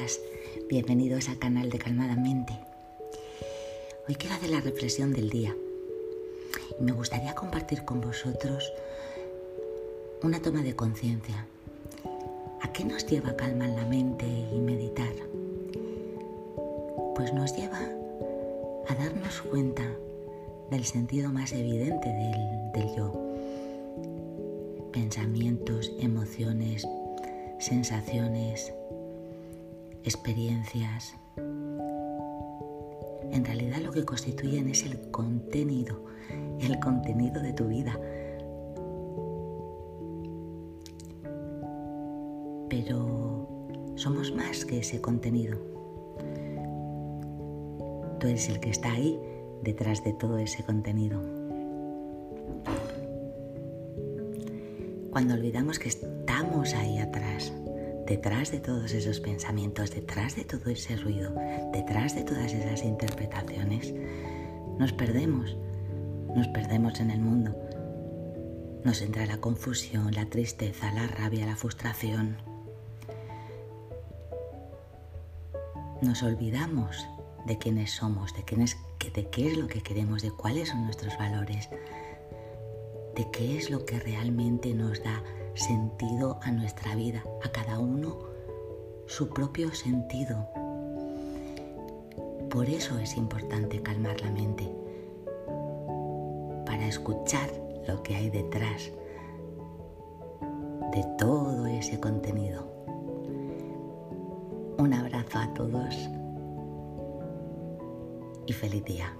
días, bienvenidos a canal de Calmadamente. Hoy quiero hacer la reflexión del día y me gustaría compartir con vosotros una toma de conciencia. ¿A qué nos lleva calma en la mente y meditar? Pues nos lleva a darnos cuenta del sentido más evidente del, sensaciones, experiencias. En realidad lo que constituyen es el contenido, el contenido de tu vida. Pero somos más que ese contenido. Tú eres el que está ahí detrás de todo ese contenido. Cuando olvidamos que estamos ahí atrás, detrás de todos esos pensamientos, detrás de todo ese ruido, detrás de todas esas interpretaciones, nos perdemos, nos perdemos en el mundo. Nos entra la confusión, la tristeza, la rabia, la frustración. Nos olvidamos de quiénes somos, de, qué es lo que queremos, de cuáles son nuestros valores, de qué es lo que realmente nos da sentido a nuestra vida, a cada uno su propio sentido. Por eso es importante calmar la mente, para escuchar lo que hay detrás de todo ese contenido. Un abrazo a todos y feliz día.